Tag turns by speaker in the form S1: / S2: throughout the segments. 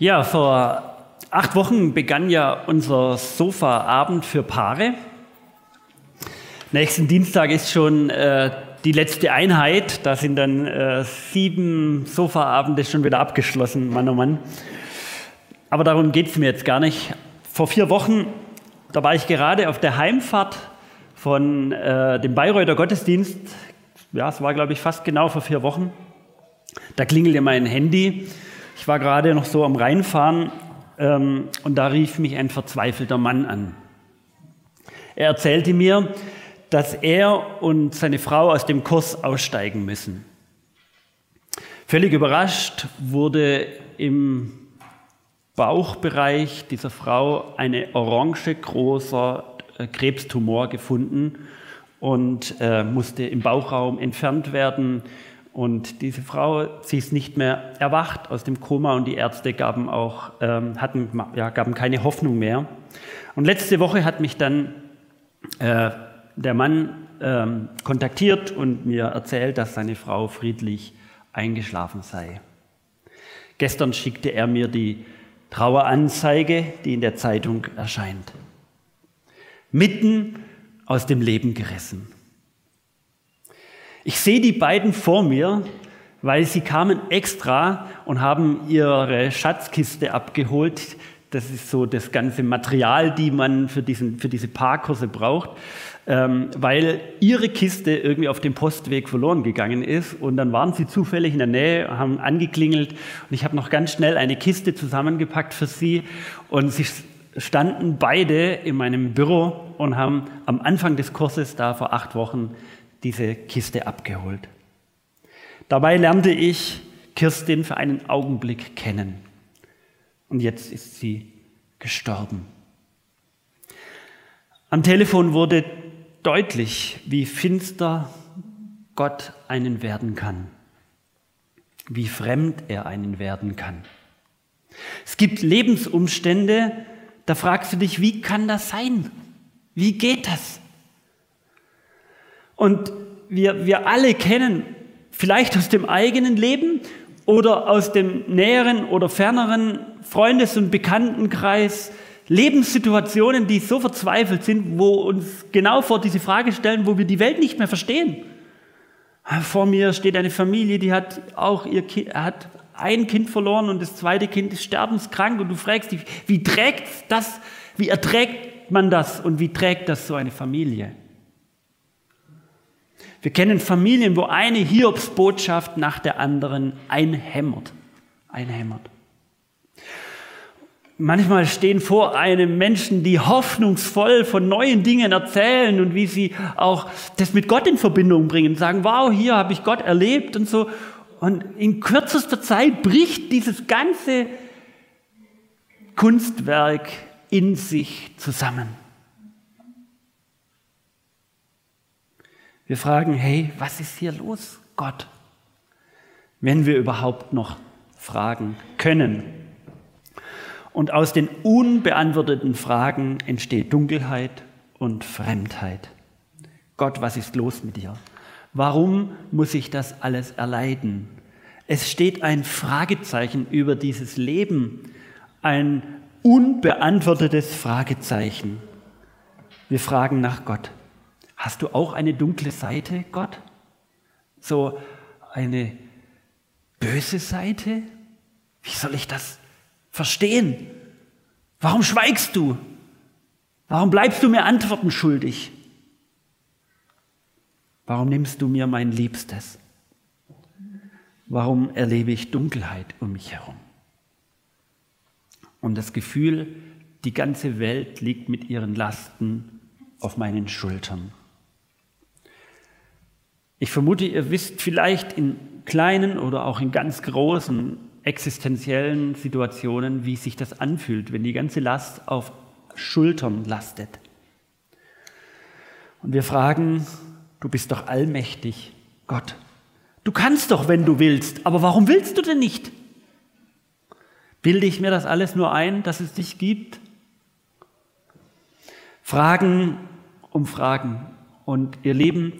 S1: Ja, vor acht Wochen begann ja unser Sofa-Abend für Paare. Nächsten Dienstag ist schon äh, die letzte Einheit. Da sind dann äh, sieben Sofa-Abende schon wieder abgeschlossen, Mann oh Mann. Aber darum geht es mir jetzt gar nicht. Vor vier Wochen, da war ich gerade auf der Heimfahrt von äh, dem Bayreuther Gottesdienst. Ja, es war, glaube ich, fast genau vor vier Wochen. Da klingelte mein Handy ich war gerade noch so am Reinfahren ähm, und da rief mich ein verzweifelter Mann an. Er erzählte mir, dass er und seine Frau aus dem Kurs aussteigen müssen. Völlig überrascht wurde im Bauchbereich dieser Frau eine orange großer äh, Krebstumor gefunden und äh, musste im Bauchraum entfernt werden. Und diese Frau, sie ist nicht mehr erwacht aus dem Koma und die Ärzte gaben auch, ähm, hatten, ja, gaben keine Hoffnung mehr. Und letzte Woche hat mich dann äh, der Mann ähm, kontaktiert und mir erzählt, dass seine Frau friedlich eingeschlafen sei. Gestern schickte er mir die Traueranzeige, die in der Zeitung erscheint. Mitten aus dem Leben gerissen. Ich sehe die beiden vor mir, weil sie kamen extra und haben ihre Schatzkiste abgeholt. Das ist so das ganze Material, die man für, diesen, für diese Paarkurse braucht, ähm, weil ihre Kiste irgendwie auf dem Postweg verloren gegangen ist. Und dann waren sie zufällig in der Nähe, haben angeklingelt und ich habe noch ganz schnell eine Kiste zusammengepackt für sie. Und sie standen beide in meinem Büro und haben am Anfang des Kurses da vor acht Wochen diese Kiste abgeholt. Dabei lernte ich Kirstin für einen Augenblick kennen. Und jetzt ist sie gestorben. Am Telefon wurde deutlich, wie finster Gott einen werden kann, wie fremd er einen werden kann. Es gibt Lebensumstände, da fragst du dich, wie kann das sein? Wie geht das? Und wir, wir alle kennen vielleicht aus dem eigenen Leben oder aus dem näheren oder ferneren Freundes- und Bekanntenkreis Lebenssituationen, die so verzweifelt sind, wo uns genau vor diese Frage stellen, wo wir die Welt nicht mehr verstehen. Vor mir steht eine Familie, die hat auch ihr kind, hat ein Kind verloren und das zweite Kind ist sterbenskrank und du fragst dich, wie trägt das, wie erträgt man das und wie trägt das so eine Familie? Wir kennen Familien, wo eine Hiobsbotschaft nach der anderen einhämmert. Einhämmert. Manchmal stehen vor einem Menschen, die hoffnungsvoll von neuen Dingen erzählen und wie sie auch das mit Gott in Verbindung bringen, sagen, wow, hier habe ich Gott erlebt und so. Und in kürzester Zeit bricht dieses ganze Kunstwerk in sich zusammen. Wir fragen, hey, was ist hier los, Gott? Wenn wir überhaupt noch fragen können. Und aus den unbeantworteten Fragen entsteht Dunkelheit und Fremdheit. Gott, was ist los mit dir? Warum muss ich das alles erleiden? Es steht ein Fragezeichen über dieses Leben, ein unbeantwortetes Fragezeichen. Wir fragen nach Gott. Hast du auch eine dunkle Seite, Gott? So eine böse Seite? Wie soll ich das verstehen? Warum schweigst du? Warum bleibst du mir Antworten schuldig? Warum nimmst du mir mein Liebstes? Warum erlebe ich Dunkelheit um mich herum? Und das Gefühl, die ganze Welt liegt mit ihren Lasten auf meinen Schultern. Ich vermute, ihr wisst vielleicht in kleinen oder auch in ganz großen existenziellen Situationen, wie sich das anfühlt, wenn die ganze Last auf Schultern lastet. Und wir fragen, du bist doch allmächtig, Gott. Du kannst doch, wenn du willst, aber warum willst du denn nicht? Bilde ich mir das alles nur ein, dass es dich gibt? Fragen um Fragen. Und ihr Leben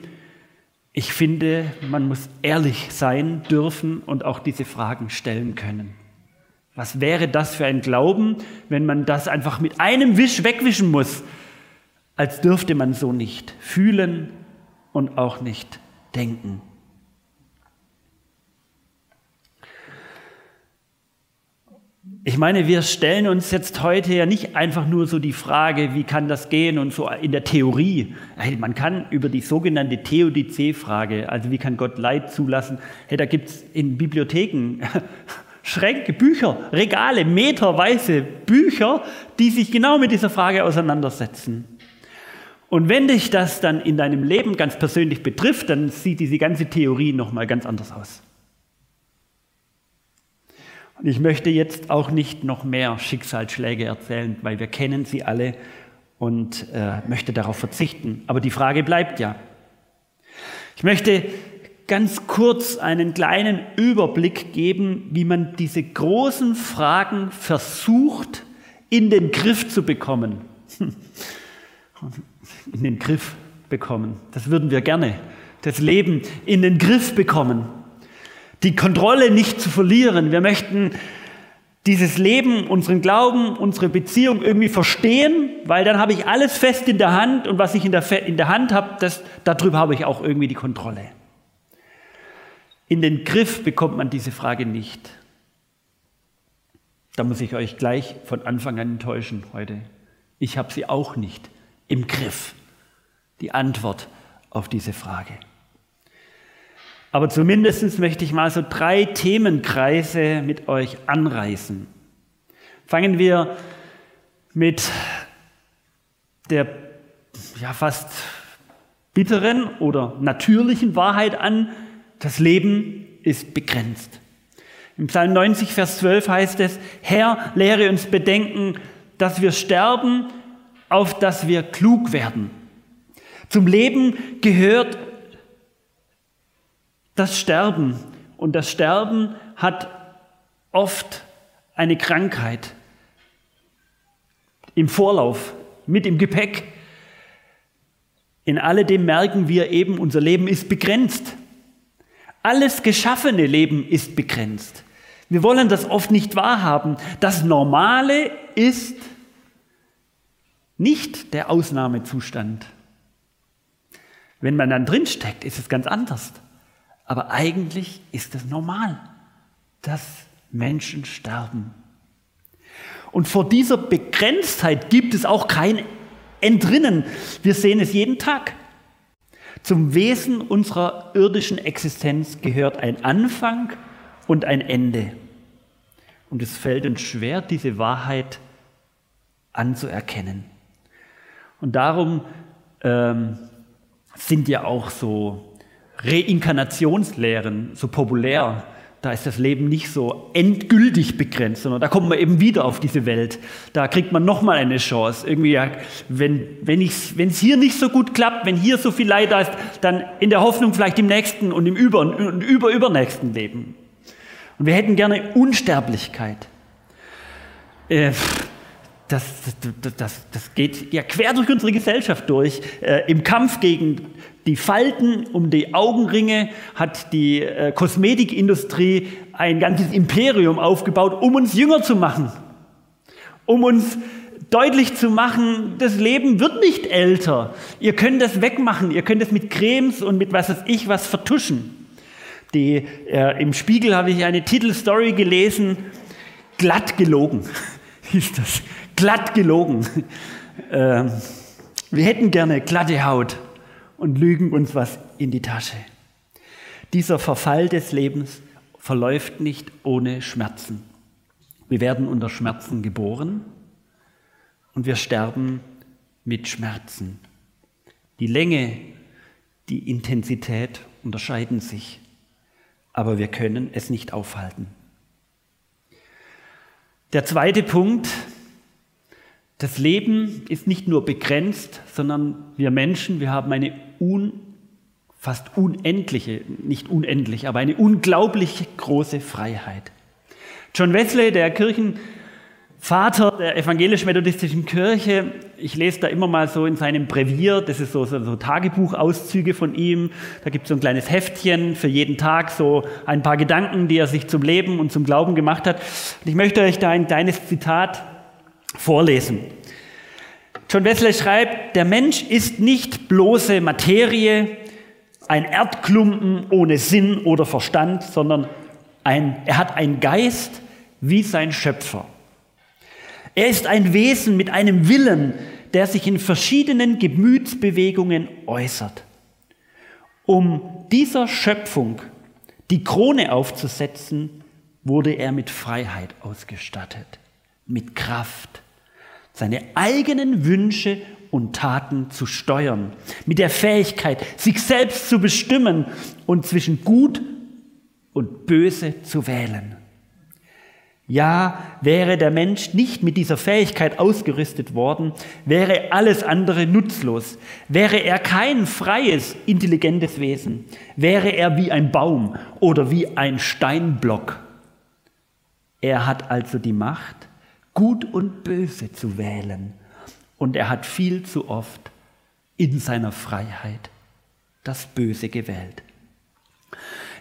S1: ich finde, man muss ehrlich sein dürfen und auch diese Fragen stellen können. Was wäre das für ein Glauben, wenn man das einfach mit einem Wisch wegwischen muss, als dürfte man so nicht fühlen und auch nicht denken. Ich meine, wir stellen uns jetzt heute ja nicht einfach nur so die Frage, wie kann das gehen und so in der Theorie. Man kann über die sogenannte Theodizee-Frage, also wie kann Gott Leid zulassen, hey, da gibt es in Bibliotheken Schränke, Bücher, Regale, meterweise Bücher, die sich genau mit dieser Frage auseinandersetzen. Und wenn dich das dann in deinem Leben ganz persönlich betrifft, dann sieht diese ganze Theorie nochmal ganz anders aus. Und ich möchte jetzt auch nicht noch mehr Schicksalsschläge erzählen, weil wir kennen sie alle und äh, möchte darauf verzichten. Aber die Frage bleibt ja. Ich möchte ganz kurz einen kleinen Überblick geben, wie man diese großen Fragen versucht in den Griff zu bekommen. In den Griff bekommen. Das würden wir gerne. Das Leben in den Griff bekommen die Kontrolle nicht zu verlieren. Wir möchten dieses Leben, unseren Glauben, unsere Beziehung irgendwie verstehen, weil dann habe ich alles fest in der Hand und was ich in der, in der Hand habe, das, darüber habe ich auch irgendwie die Kontrolle. In den Griff bekommt man diese Frage nicht. Da muss ich euch gleich von Anfang an enttäuschen heute. Ich habe sie auch nicht im Griff, die Antwort auf diese Frage. Aber zumindest möchte ich mal so drei Themenkreise mit euch anreißen. Fangen wir mit der ja, fast bitteren oder natürlichen Wahrheit an, das Leben ist begrenzt. Im Psalm 90, Vers 12 heißt es, Herr, lehre uns bedenken, dass wir sterben, auf dass wir klug werden. Zum Leben gehört das Sterben. Und das Sterben hat oft eine Krankheit im Vorlauf, mit im Gepäck. In alledem merken wir eben, unser Leben ist begrenzt. Alles geschaffene Leben ist begrenzt. Wir wollen das oft nicht wahrhaben. Das Normale ist nicht der Ausnahmezustand. Wenn man dann drinsteckt, ist es ganz anders. Aber eigentlich ist es normal, dass Menschen sterben. Und vor dieser Begrenztheit gibt es auch kein Entrinnen. Wir sehen es jeden Tag. Zum Wesen unserer irdischen Existenz gehört ein Anfang und ein Ende. Und es fällt uns schwer, diese Wahrheit anzuerkennen. Und darum ähm, sind ja auch so Reinkarnationslehren so populär. Da ist das Leben nicht so endgültig begrenzt, sondern da kommt man eben wieder auf diese Welt. Da kriegt man nochmal eine Chance. Irgendwie, ja, wenn wenn es hier nicht so gut klappt, wenn hier so viel Leid da ist, dann in der Hoffnung vielleicht im nächsten und im über und über übernächsten Leben. Und wir hätten gerne Unsterblichkeit. Äh, das, das, das, das, geht ja quer durch unsere Gesellschaft durch. Äh, Im Kampf gegen die Falten um die Augenringe hat die äh, Kosmetikindustrie ein ganzes Imperium aufgebaut, um uns jünger zu machen, um uns deutlich zu machen, das Leben wird nicht älter. Ihr könnt das wegmachen, ihr könnt es mit Cremes und mit was weiß ich was vertuschen. Die, äh, Im Spiegel habe ich eine Titelstory gelesen, glatt gelogen, hieß das, glatt gelogen. Äh, wir hätten gerne glatte Haut und lügen uns was in die Tasche. Dieser Verfall des Lebens verläuft nicht ohne Schmerzen. Wir werden unter Schmerzen geboren und wir sterben mit Schmerzen. Die Länge, die Intensität unterscheiden sich, aber wir können es nicht aufhalten. Der zweite Punkt, das Leben ist nicht nur begrenzt, sondern wir Menschen, wir haben eine un, fast unendliche, nicht unendlich, aber eine unglaublich große Freiheit. John Wesley, der Kirchenvater Vater der evangelisch-methodistischen Kirche. Ich lese da immer mal so in seinem Brevier, das ist so, so, so Tagebuchauszüge von ihm. Da gibt es so ein kleines Heftchen für jeden Tag, so ein paar Gedanken, die er sich zum Leben und zum Glauben gemacht hat. Und ich möchte euch da ein kleines Zitat vorlesen. John Wesley schreibt, der Mensch ist nicht bloße Materie, ein Erdklumpen ohne Sinn oder Verstand, sondern ein, er hat einen Geist wie sein Schöpfer. Er ist ein Wesen mit einem Willen, der sich in verschiedenen Gemütsbewegungen äußert. Um dieser Schöpfung die Krone aufzusetzen, wurde er mit Freiheit ausgestattet, mit Kraft, seine eigenen Wünsche und Taten zu steuern, mit der Fähigkeit, sich selbst zu bestimmen und zwischen Gut und Böse zu wählen. Ja, wäre der Mensch nicht mit dieser Fähigkeit ausgerüstet worden, wäre alles andere nutzlos. Wäre er kein freies, intelligentes Wesen, wäre er wie ein Baum oder wie ein Steinblock. Er hat also die Macht, Gut und Böse zu wählen. Und er hat viel zu oft in seiner Freiheit das Böse gewählt.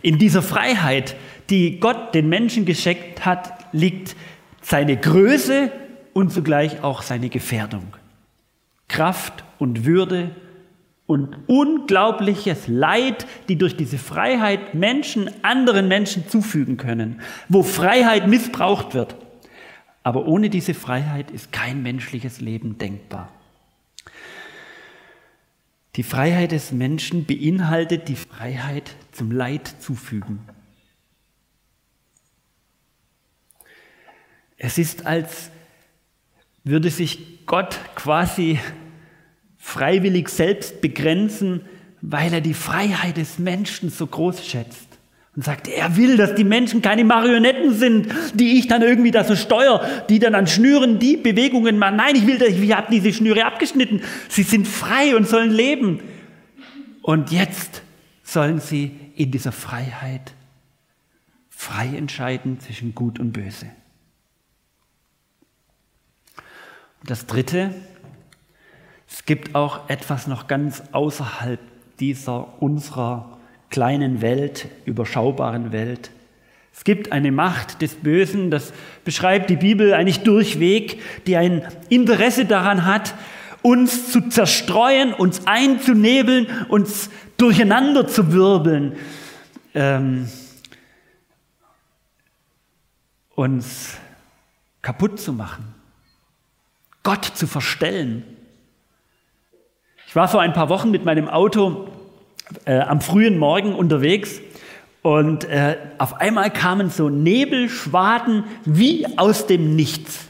S1: In dieser Freiheit, die Gott den Menschen geschenkt hat, liegt seine Größe und zugleich auch seine Gefährdung. Kraft und Würde und unglaubliches Leid, die durch diese Freiheit Menschen anderen Menschen zufügen können, wo Freiheit missbraucht wird. Aber ohne diese Freiheit ist kein menschliches Leben denkbar. Die Freiheit des Menschen beinhaltet die Freiheit zum Leid zufügen. Es ist, als würde sich Gott quasi freiwillig selbst begrenzen, weil er die Freiheit des Menschen so groß schätzt. Und sagt, er will, dass die Menschen keine Marionetten sind, die ich dann irgendwie da so steuere, die dann an Schnüren die Bewegungen machen. Nein, ich will, ich habe diese Schnüre abgeschnitten. Sie sind frei und sollen leben. Und jetzt sollen sie in dieser Freiheit frei entscheiden zwischen Gut und Böse. Das Dritte, es gibt auch etwas noch ganz außerhalb dieser unserer kleinen Welt, überschaubaren Welt. Es gibt eine Macht des Bösen, das beschreibt die Bibel eigentlich durchweg, die ein Interesse daran hat, uns zu zerstreuen, uns einzunebeln, uns durcheinander zu wirbeln, ähm, uns kaputt zu machen. Gott zu verstellen. Ich war vor ein paar Wochen mit meinem Auto äh, am frühen Morgen unterwegs und äh, auf einmal kamen so Nebelschwaden wie aus dem Nichts.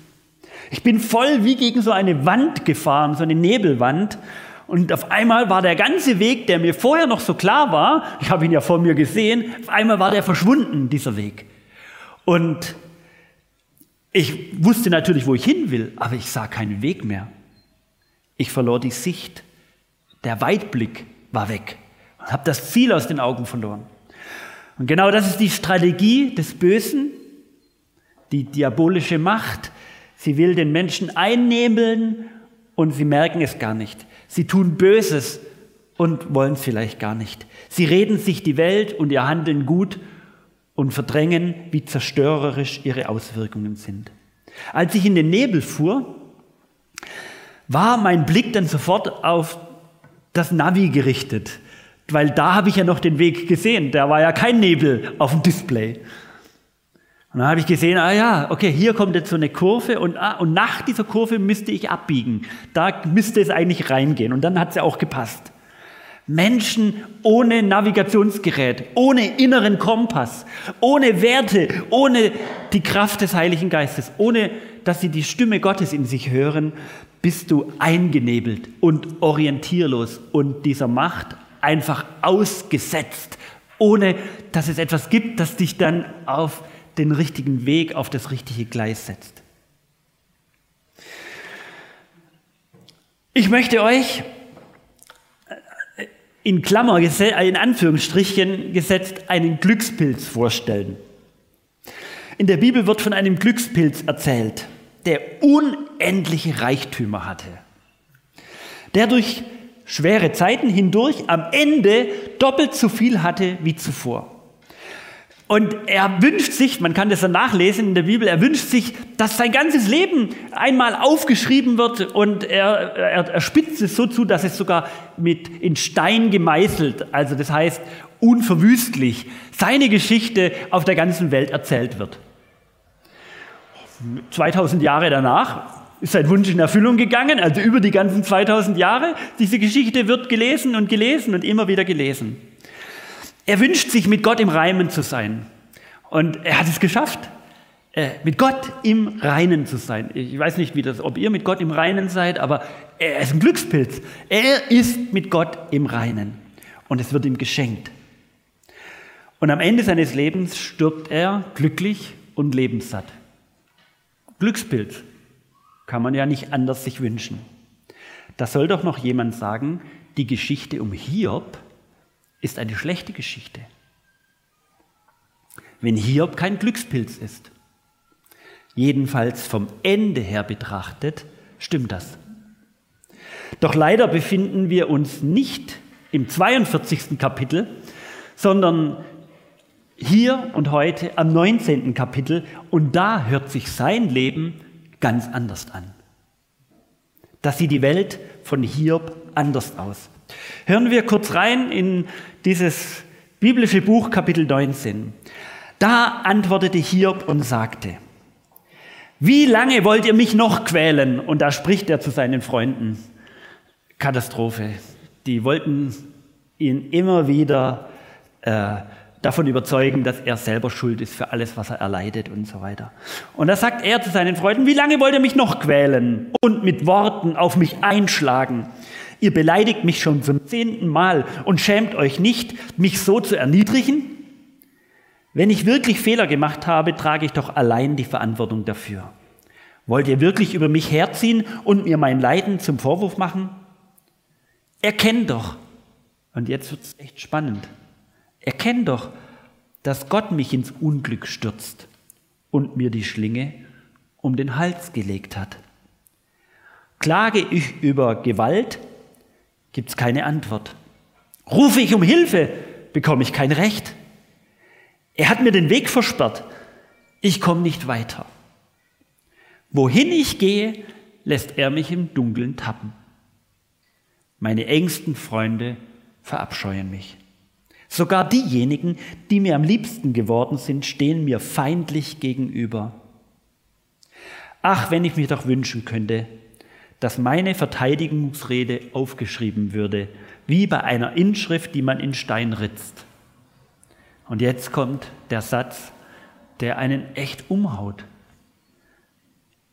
S1: Ich bin voll wie gegen so eine Wand gefahren, so eine Nebelwand. Und auf einmal war der ganze Weg, der mir vorher noch so klar war, ich habe ihn ja vor mir gesehen, auf einmal war der verschwunden, dieser Weg. Und ich wusste natürlich, wo ich hin will, aber ich sah keinen Weg mehr. Ich verlor die Sicht. Der Weitblick war weg und habe das Ziel aus den Augen verloren. Und genau das ist die Strategie des Bösen, die diabolische Macht. Sie will den Menschen einnebeln und sie merken es gar nicht. Sie tun Böses und wollen es vielleicht gar nicht. Sie reden sich die Welt und ihr Handeln gut und verdrängen, wie zerstörerisch ihre Auswirkungen sind. Als ich in den Nebel fuhr, war mein Blick dann sofort auf das Navi gerichtet, weil da habe ich ja noch den Weg gesehen. Da war ja kein Nebel auf dem Display. Und dann habe ich gesehen, ah ja, okay, hier kommt jetzt so eine Kurve und, ah, und nach dieser Kurve müsste ich abbiegen. Da müsste es eigentlich reingehen. Und dann hat es ja auch gepasst. Menschen ohne Navigationsgerät, ohne inneren Kompass, ohne Werte, ohne die Kraft des Heiligen Geistes, ohne dass sie die Stimme Gottes in sich hören, bist du eingenebelt und orientierlos und dieser Macht einfach ausgesetzt, ohne dass es etwas gibt, das dich dann auf den richtigen Weg, auf das richtige Gleis setzt. Ich möchte euch in Klammer, in Anführungsstrichen gesetzt, einen Glückspilz vorstellen. In der Bibel wird von einem Glückspilz erzählt. der unendliche Reichtümer hatte, der durch schwere Zeiten hindurch am Ende doppelt so viel hatte wie zuvor. Und er wünscht sich, man kann das dann nachlesen in der Bibel, er wünscht sich, dass sein ganzes Leben einmal aufgeschrieben wird und er, er, er spitzt es so zu, dass es sogar mit in Stein gemeißelt, also das heißt unverwüstlich, seine Geschichte auf der ganzen Welt erzählt wird. 2000 Jahre danach ist sein Wunsch in Erfüllung gegangen, also über die ganzen 2000 Jahre. Diese Geschichte wird gelesen und gelesen und immer wieder gelesen. Er wünscht sich, mit Gott im Reimen zu sein. Und er hat es geschafft, äh, mit Gott im Reinen zu sein. Ich weiß nicht, wie das, ob ihr mit Gott im Reinen seid, aber er ist ein Glückspilz. Er ist mit Gott im Reinen. Und es wird ihm geschenkt. Und am Ende seines Lebens stirbt er glücklich und lebenssatt. Glückspilz kann man ja nicht anders sich wünschen. Da soll doch noch jemand sagen, die Geschichte um Hiob ist eine schlechte Geschichte. Wenn Hiob kein Glückspilz ist. Jedenfalls vom Ende her betrachtet, stimmt das. Doch leider befinden wir uns nicht im 42. Kapitel, sondern hier und heute am 19. Kapitel und da hört sich sein Leben ganz anders an. Da sieht die Welt von Hiob anders aus. Hören wir kurz rein in dieses biblische Buch Kapitel 19. Da antwortete Hiob und sagte, wie lange wollt ihr mich noch quälen? Und da spricht er zu seinen Freunden. Katastrophe. Die wollten ihn immer wieder äh, davon überzeugen, dass er selber schuld ist für alles, was er erleidet und so weiter. Und da sagt er zu seinen Freunden, wie lange wollt ihr mich noch quälen und mit Worten auf mich einschlagen? Ihr beleidigt mich schon zum zehnten Mal und schämt euch nicht, mich so zu erniedrigen? Wenn ich wirklich Fehler gemacht habe, trage ich doch allein die Verantwortung dafür. Wollt ihr wirklich über mich herziehen und mir mein Leiden zum Vorwurf machen? Erkennt doch, und jetzt wird es echt spannend, erkennt doch, dass Gott mich ins Unglück stürzt und mir die Schlinge um den Hals gelegt hat. Klage ich über Gewalt, gibt es keine Antwort. Rufe ich um Hilfe, bekomme ich kein Recht. Er hat mir den Weg versperrt, ich komme nicht weiter. Wohin ich gehe, lässt er mich im Dunkeln tappen. Meine engsten Freunde verabscheuen mich. Sogar diejenigen, die mir am liebsten geworden sind, stehen mir feindlich gegenüber. Ach, wenn ich mir doch wünschen könnte, dass meine Verteidigungsrede aufgeschrieben würde, wie bei einer Inschrift, die man in Stein ritzt. Und jetzt kommt der Satz, der einen echt umhaut.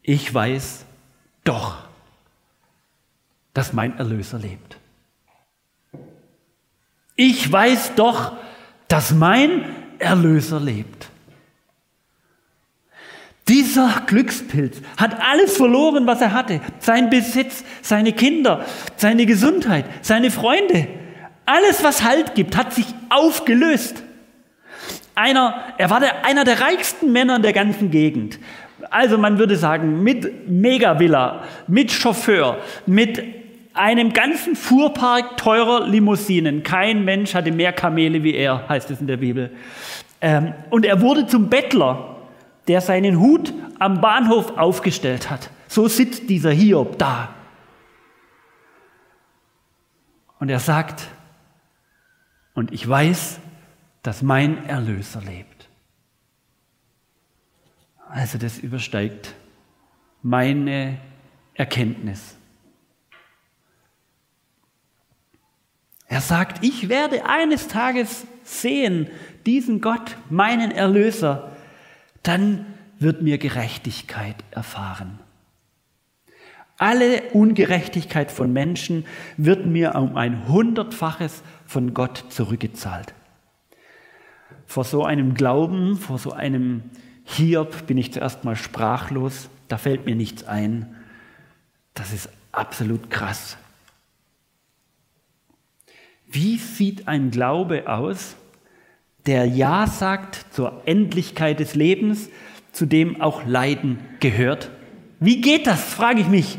S1: Ich weiß doch, dass mein Erlöser lebt. Ich weiß doch, dass mein Erlöser lebt. Dieser Glückspilz hat alles verloren, was er hatte. Sein Besitz, seine Kinder, seine Gesundheit, seine Freunde. Alles, was Halt gibt, hat sich aufgelöst. Einer, er war der, einer der reichsten Männer in der ganzen Gegend. Also man würde sagen, mit Megavilla, mit Chauffeur, mit einem ganzen Fuhrpark teurer Limousinen. Kein Mensch hatte mehr Kamele wie er, heißt es in der Bibel. Ähm, und er wurde zum Bettler der seinen Hut am Bahnhof aufgestellt hat. So sitzt dieser Hiob da. Und er sagt, und ich weiß, dass mein Erlöser lebt. Also das übersteigt meine Erkenntnis. Er sagt, ich werde eines Tages sehen, diesen Gott, meinen Erlöser, dann wird mir Gerechtigkeit erfahren. Alle Ungerechtigkeit von Menschen wird mir um ein hundertfaches von Gott zurückgezahlt. Vor so einem Glauben, vor so einem Hiob bin ich zuerst mal sprachlos, da fällt mir nichts ein. Das ist absolut krass. Wie sieht ein Glaube aus, der Ja sagt zur Endlichkeit des Lebens, zu dem auch Leiden gehört. Wie geht das, frage ich mich.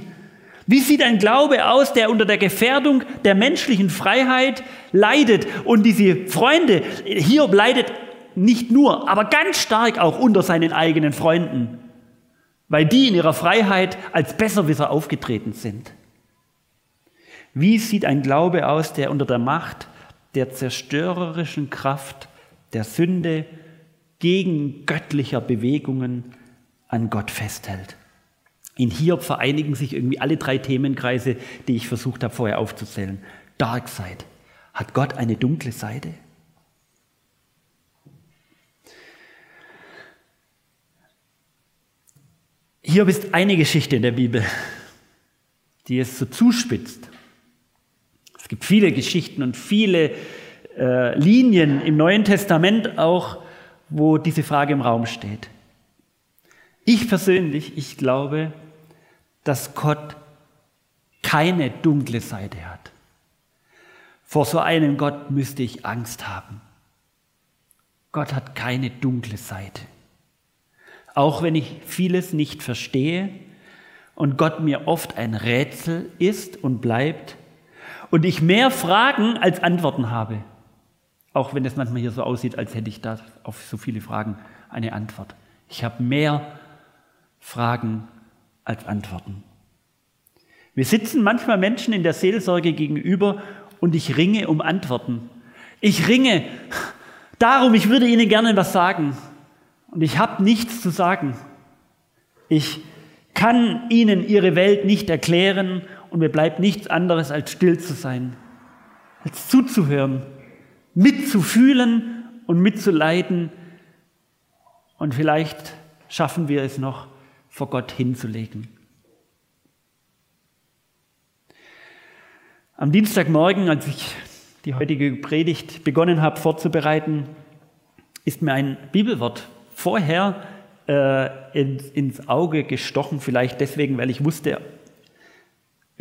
S1: Wie sieht ein Glaube aus, der unter der Gefährdung der menschlichen Freiheit leidet? Und diese Freunde, Hiob leidet nicht nur, aber ganz stark auch unter seinen eigenen Freunden, weil die in ihrer Freiheit als Besserwisser aufgetreten sind. Wie sieht ein Glaube aus, der unter der Macht der zerstörerischen Kraft der Sünde gegen göttlicher Bewegungen an Gott festhält? In Hiob vereinigen sich irgendwie alle drei Themenkreise, die ich versucht habe vorher aufzuzählen. Dark Side. Hat Gott eine dunkle Seite? Hiob ist eine Geschichte in der Bibel, die es so zuspitzt. Es gibt viele Geschichten und viele äh, Linien im Neuen Testament auch, wo diese Frage im Raum steht. Ich persönlich, ich glaube, dass Gott keine dunkle Seite hat. Vor so einem Gott müsste ich Angst haben. Gott hat keine dunkle Seite. Auch wenn ich vieles nicht verstehe und Gott mir oft ein Rätsel ist und bleibt und ich mehr Fragen als Antworten habe. Auch wenn es manchmal hier so aussieht, als hätte ich da auf so viele Fragen eine Antwort. Ich habe mehr Fragen als Antworten. Wir sitzen manchmal Menschen in der Seelsorge gegenüber und ich ringe um Antworten. Ich ringe darum, ich würde Ihnen gerne was sagen. Und ich habe nichts zu sagen. Ich kann Ihnen Ihre Welt nicht erklären und mir bleibt nichts anderes als still zu sein, als zuzuhören, mitzufühlen und mitzuleiden. Und vielleicht schaffen wir es noch, vor Gott hinzulegen. Am Dienstagmorgen, als ich die heutige Predigt begonnen habe vorzubereiten, ist mir ein Bibelwort vorher äh, ins, ins Auge gestochen, vielleicht deswegen, weil ich wusste,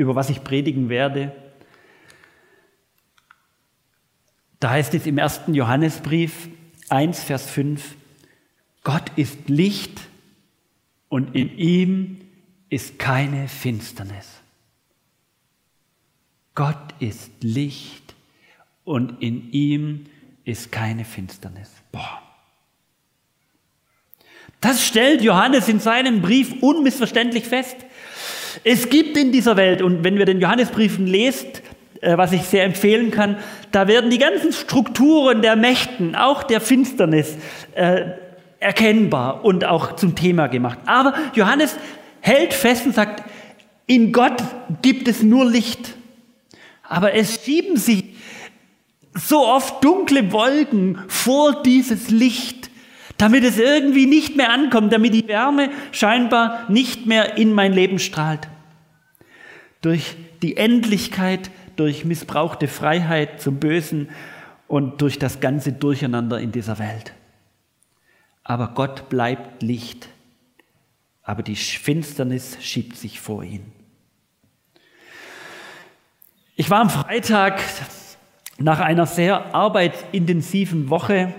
S1: über was ich predigen werde. Da heißt es im ersten Johannesbrief 1, Vers 5, Gott ist Licht und in ihm ist keine Finsternis. Gott ist Licht und in ihm ist keine Finsternis. Boah. Das stellt Johannes in seinem Brief unmissverständlich fest. Es gibt in dieser Welt, und wenn wir den Johannesbriefen lest, äh, was ich sehr empfehlen kann, da werden die ganzen Strukturen der Mächten, auch der Finsternis, äh, erkennbar und auch zum Thema gemacht. Aber Johannes hält fest und sagt, in Gott gibt es nur Licht. Aber es schieben sich so oft dunkle Wolken vor dieses Licht, damit es irgendwie nicht mehr ankommt, damit die Wärme scheinbar nicht mehr in mein Leben strahlt. Durch die Endlichkeit, durch missbrauchte Freiheit zum Bösen und durch das ganze Durcheinander in dieser Welt. Aber Gott bleibt Licht, aber die Finsternis schiebt sich vor ihn. Ich war am Freitag nach einer sehr arbeitsintensiven Woche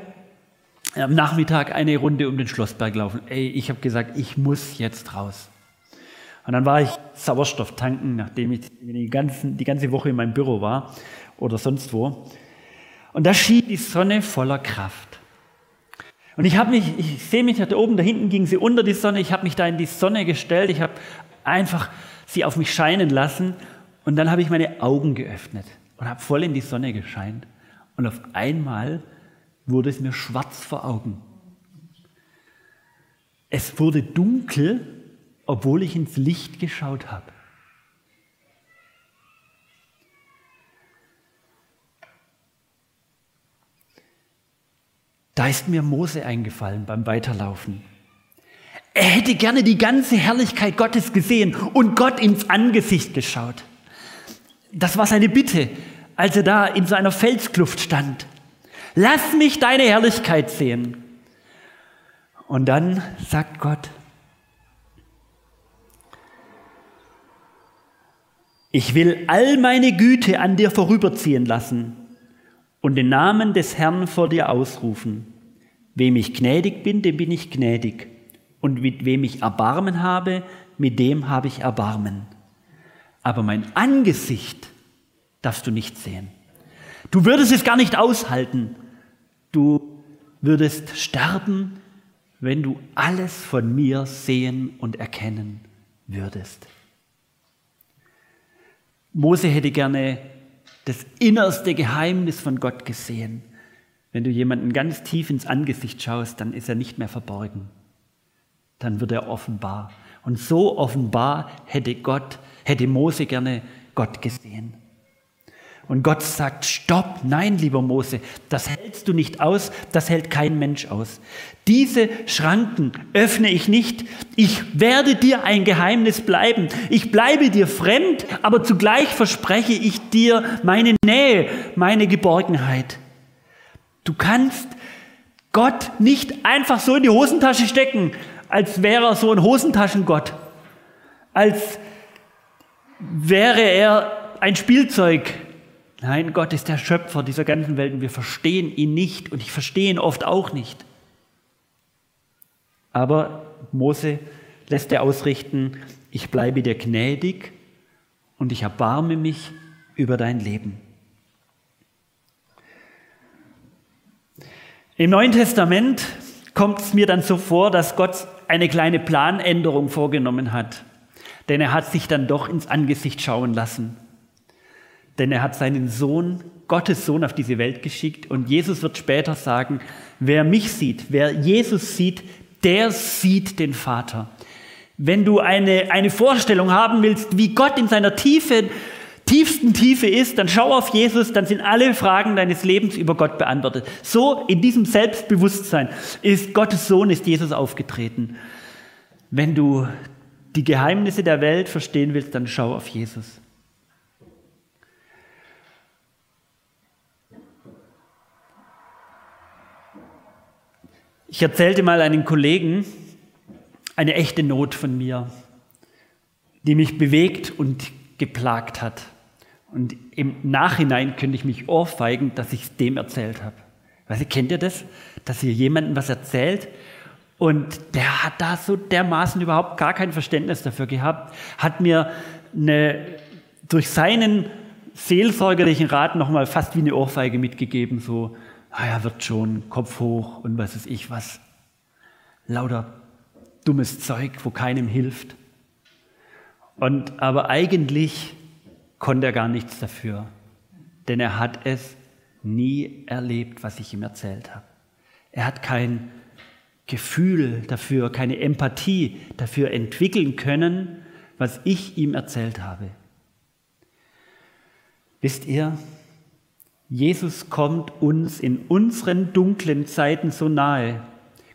S1: am Nachmittag eine Runde um den Schlossberg laufen. Ey, ich habe gesagt, ich muss jetzt raus. Und dann war ich Sauerstoff tanken, nachdem ich die, ganzen, die ganze Woche in meinem Büro war oder sonst wo. Und da schien die Sonne voller Kraft. Und ich habe mich, ich sehe mich da oben, da hinten ging sie unter die Sonne, ich habe mich da in die Sonne gestellt, ich habe einfach sie auf mich scheinen lassen und dann habe ich meine Augen geöffnet und habe voll in die Sonne gescheint. Und auf einmal wurde es mir schwarz vor Augen. Es wurde dunkel, obwohl ich ins Licht geschaut habe. Da ist mir Mose eingefallen beim Weiterlaufen. Er hätte gerne die ganze Herrlichkeit Gottes gesehen und Gott ins Angesicht geschaut. Das war seine Bitte, als er da in seiner Felskluft stand. Lass mich deine Herrlichkeit sehen. Und dann sagt Gott, ich will all meine Güte an dir vorüberziehen lassen und den Namen des Herrn vor dir ausrufen. Wem ich gnädig bin, dem bin ich gnädig. Und mit wem ich Erbarmen habe, mit dem habe ich Erbarmen. Aber mein Angesicht darfst du nicht sehen. Du würdest es gar nicht aushalten. Du würdest sterben, wenn du alles von mir sehen und erkennen würdest. Mose hätte gerne das innerste Geheimnis von Gott gesehen. Wenn du jemanden ganz tief ins Angesicht schaust, dann ist er nicht mehr verborgen. Dann wird er offenbar. Und so offenbar hätte Gott, hätte Mose gerne Gott gesehen. Und Gott sagt, stopp, nein, lieber Mose, das hältst du nicht aus, das hält kein Mensch aus. Diese Schranken öffne ich nicht. Ich werde dir ein Geheimnis bleiben. Ich bleibe dir fremd, aber zugleich verspreche ich dir meine Nähe, meine Geborgenheit. Du kannst Gott nicht einfach so in die Hosentasche stecken, als wäre er so ein Hosentaschengott, als wäre er ein Spielzeug, Nein, Gott ist der Schöpfer dieser ganzen Welt und wir verstehen ihn nicht und ich verstehe ihn oft auch nicht. Aber Mose lässt er ausrichten, ich bleibe dir gnädig und ich erbarme mich über dein Leben. Im Neuen Testament kommt es mir dann so vor, dass Gott eine kleine Planänderung vorgenommen hat. Denn er hat sich dann doch ins Angesicht schauen lassen denn er hat seinen Sohn, Gottes Sohn, auf diese Welt geschickt. Und Jesus wird später sagen, wer mich sieht, wer Jesus sieht, der sieht den Vater. Wenn du eine, eine Vorstellung haben willst, wie Gott in seiner Tiefe, tiefsten Tiefe ist, dann schau auf Jesus, dann sind alle Fragen deines Lebens über Gott beantwortet. So in diesem Selbstbewusstsein ist Gottes Sohn, ist Jesus aufgetreten. Wenn du die Geheimnisse der Welt verstehen willst, dann schau auf Jesus. Ich erzählte mal einem Kollegen eine echte Not von mir, die mich bewegt und geplagt hat. Und im Nachhinein könnte ich mich ohrfeigen, dass ich es dem erzählt habe. Weißt du, kennt ihr das? Dass ihr jemandem was erzählt und der hat da so dermaßen überhaupt gar kein Verständnis dafür gehabt, hat mir eine, durch seinen seelsorgerlichen Rat nochmal fast wie eine Ohrfeige mitgegeben, so, ah ja, wird schon, Kopf hoch und was ist ich was. Lauter dummes Zeug, wo keinem hilft. Und, aber eigentlich konnte er gar nichts dafür, denn er hat es nie erlebt, was ich ihm erzählt habe. Er hat kein Gefühl dafür, keine Empathie dafür entwickeln können, was ich ihm erzählt habe. Wisst ihr, Jesus kommt uns in unseren dunklen Zeiten so nahe.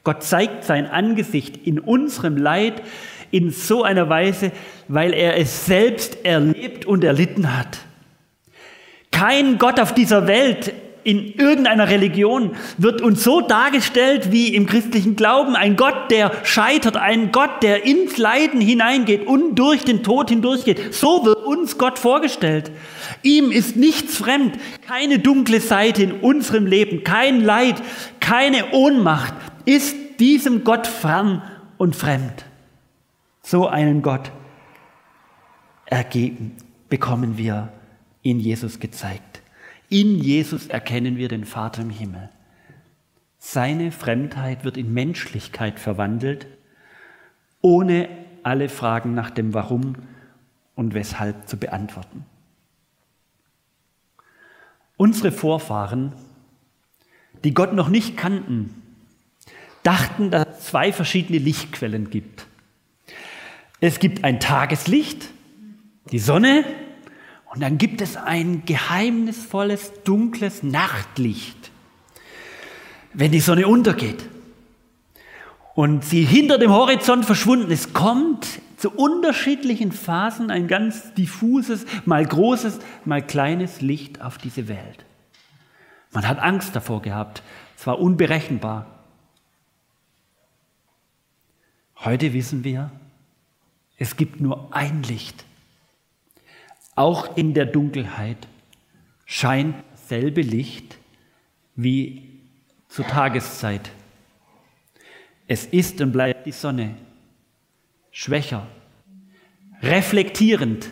S1: Gott zeigt sein Angesicht in unserem Leid in so einer Weise, weil er es selbst erlebt und erlitten hat. Kein Gott auf dieser Welt in irgendeiner Religion wird uns so dargestellt wie im christlichen Glauben. Ein Gott, der scheitert, ein Gott, der ins Leiden hineingeht und durch den Tod hindurchgeht. So wird uns Gott vorgestellt. Ihm ist nichts fremd, keine dunkle Seite in unserem Leben, kein Leid, keine Ohnmacht ist diesem Gott fern und fremd. So einen Gott ergeben, bekommen wir in Jesus gezeigt. In Jesus erkennen wir den Vater im Himmel. Seine Fremdheit wird in Menschlichkeit verwandelt, ohne alle Fragen nach dem Warum und Weshalb zu beantworten. Unsere Vorfahren, die Gott noch nicht kannten, dachten, dass es zwei verschiedene Lichtquellen gibt. Es gibt ein Tageslicht, die Sonne, und dann gibt es ein geheimnisvolles, dunkles Nachtlicht, wenn die Sonne untergeht und sie hinter dem Horizont verschwunden ist, kommt zu unterschiedlichen Phasen ein ganz diffuses, mal großes, mal kleines Licht auf diese Welt. Man hat Angst davor gehabt. Es war unberechenbar. Heute wissen wir, es gibt nur ein Licht. Auch in der Dunkelheit scheint dasselbe Licht wie zur Tageszeit. Es ist und bleibt die Sonne. Schwächer, reflektierend,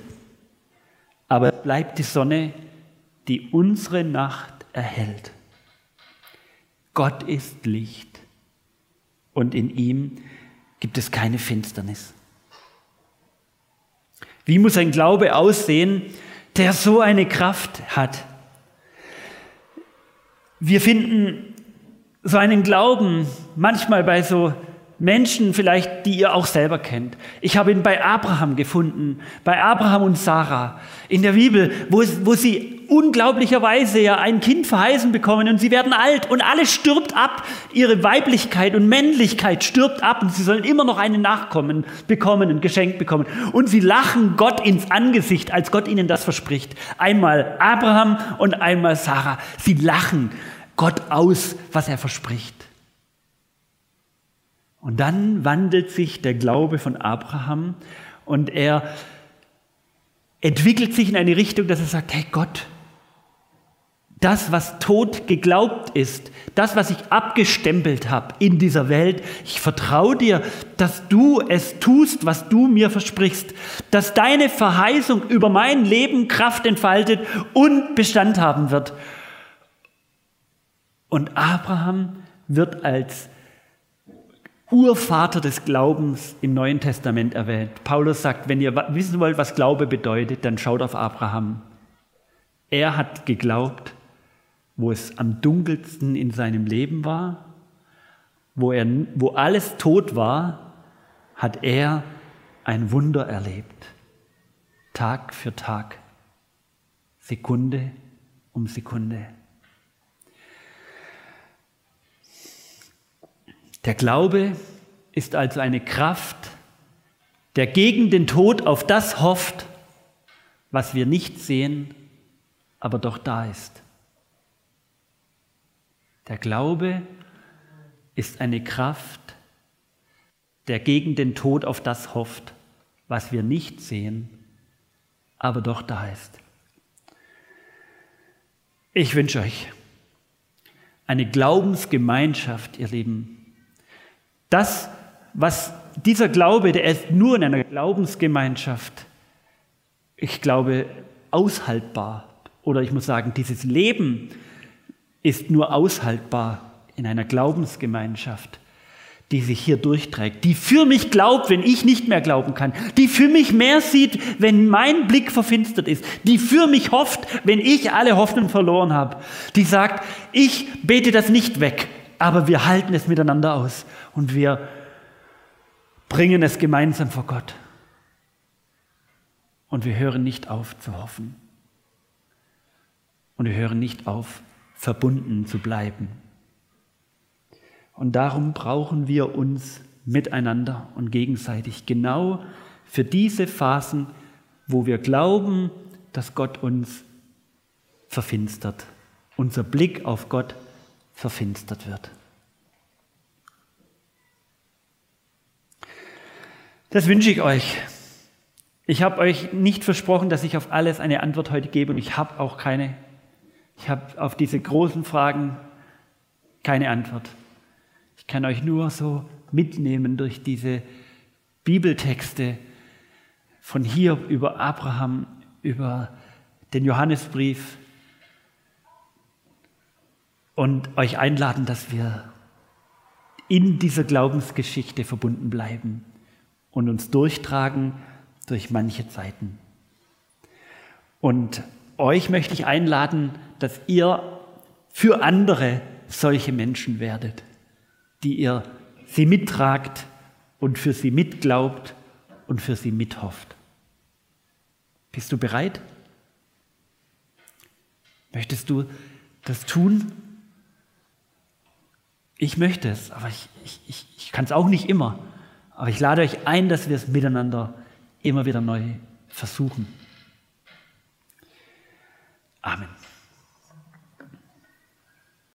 S1: aber bleibt die Sonne, die unsere Nacht erhält. Gott ist Licht und in ihm gibt es keine Finsternis. Wie muss ein Glaube aussehen, der so eine Kraft hat? Wir finden so einen Glauben manchmal bei so Menschen vielleicht, die ihr auch selber kennt. Ich habe ihn bei Abraham gefunden, bei Abraham und Sarah in der Bibel, wo, wo sie unglaublicherweise ja ein Kind verheißen bekommen und sie werden alt und alles stirbt ab. Ihre Weiblichkeit und Männlichkeit stirbt ab und sie sollen immer noch einen Nachkommen bekommen, ein Geschenk bekommen. Und sie lachen Gott ins Angesicht, als Gott ihnen das verspricht. Einmal Abraham und einmal Sarah. Sie lachen Gott aus, was er verspricht. Und dann wandelt sich der Glaube von Abraham und er entwickelt sich in eine Richtung, dass er sagt, hey Gott, das, was tot geglaubt ist, das, was ich abgestempelt habe in dieser Welt, ich vertraue dir, dass du es tust, was du mir versprichst, dass deine Verheißung über mein Leben Kraft entfaltet und Bestand haben wird. Und Abraham wird als Urvater des Glaubens im Neuen Testament erwähnt. Paulus sagt, wenn ihr wissen wollt, was Glaube bedeutet, dann schaut auf Abraham. Er hat geglaubt, wo es am dunkelsten in seinem Leben war, wo, er, wo alles tot war, hat er ein Wunder erlebt. Tag für Tag, Sekunde um Sekunde. Der Glaube ist also eine Kraft, der gegen den Tod auf das hofft, was wir nicht sehen, aber doch da ist. Der Glaube ist eine Kraft, der gegen den Tod auf das hofft, was wir nicht sehen, aber doch da ist. Ich wünsche euch eine Glaubensgemeinschaft, ihr Lieben, das, was dieser Glaube, der ist nur in einer Glaubensgemeinschaft, ich glaube, aushaltbar. Oder ich muss sagen, dieses Leben ist nur aushaltbar in einer Glaubensgemeinschaft, die sich hier durchträgt, die für mich glaubt, wenn ich nicht mehr glauben kann, die für mich mehr sieht, wenn mein Blick verfinstert ist, die für mich hofft, wenn ich alle Hoffnung verloren habe, die sagt, ich bete das nicht weg, aber wir halten es miteinander aus und wir bringen es gemeinsam vor Gott. Und wir hören nicht auf zu hoffen. Und wir hören nicht auf, verbunden zu bleiben. Und darum brauchen wir uns miteinander und gegenseitig genau für diese Phasen, wo wir glauben, dass Gott uns verfinstert, unser Blick auf Gott verfinstert wird. Das wünsche ich euch. Ich habe euch nicht versprochen, dass ich auf alles eine Antwort heute gebe und ich habe auch keine. Ich habe auf diese großen Fragen keine Antwort. Ich kann euch nur so mitnehmen durch diese Bibeltexte von hier über Abraham, über den Johannesbrief und euch einladen, dass wir in dieser Glaubensgeschichte verbunden bleiben und uns durchtragen durch manche Zeiten. Und euch möchte ich einladen, dass ihr für andere solche Menschen werdet, die ihr sie mittragt und für sie mitglaubt und für sie mithofft. Bist du bereit? Möchtest du das tun? Ich möchte es, aber ich, ich, ich kann es auch nicht immer. Aber ich lade euch ein, dass wir es miteinander immer wieder neu versuchen. Amen.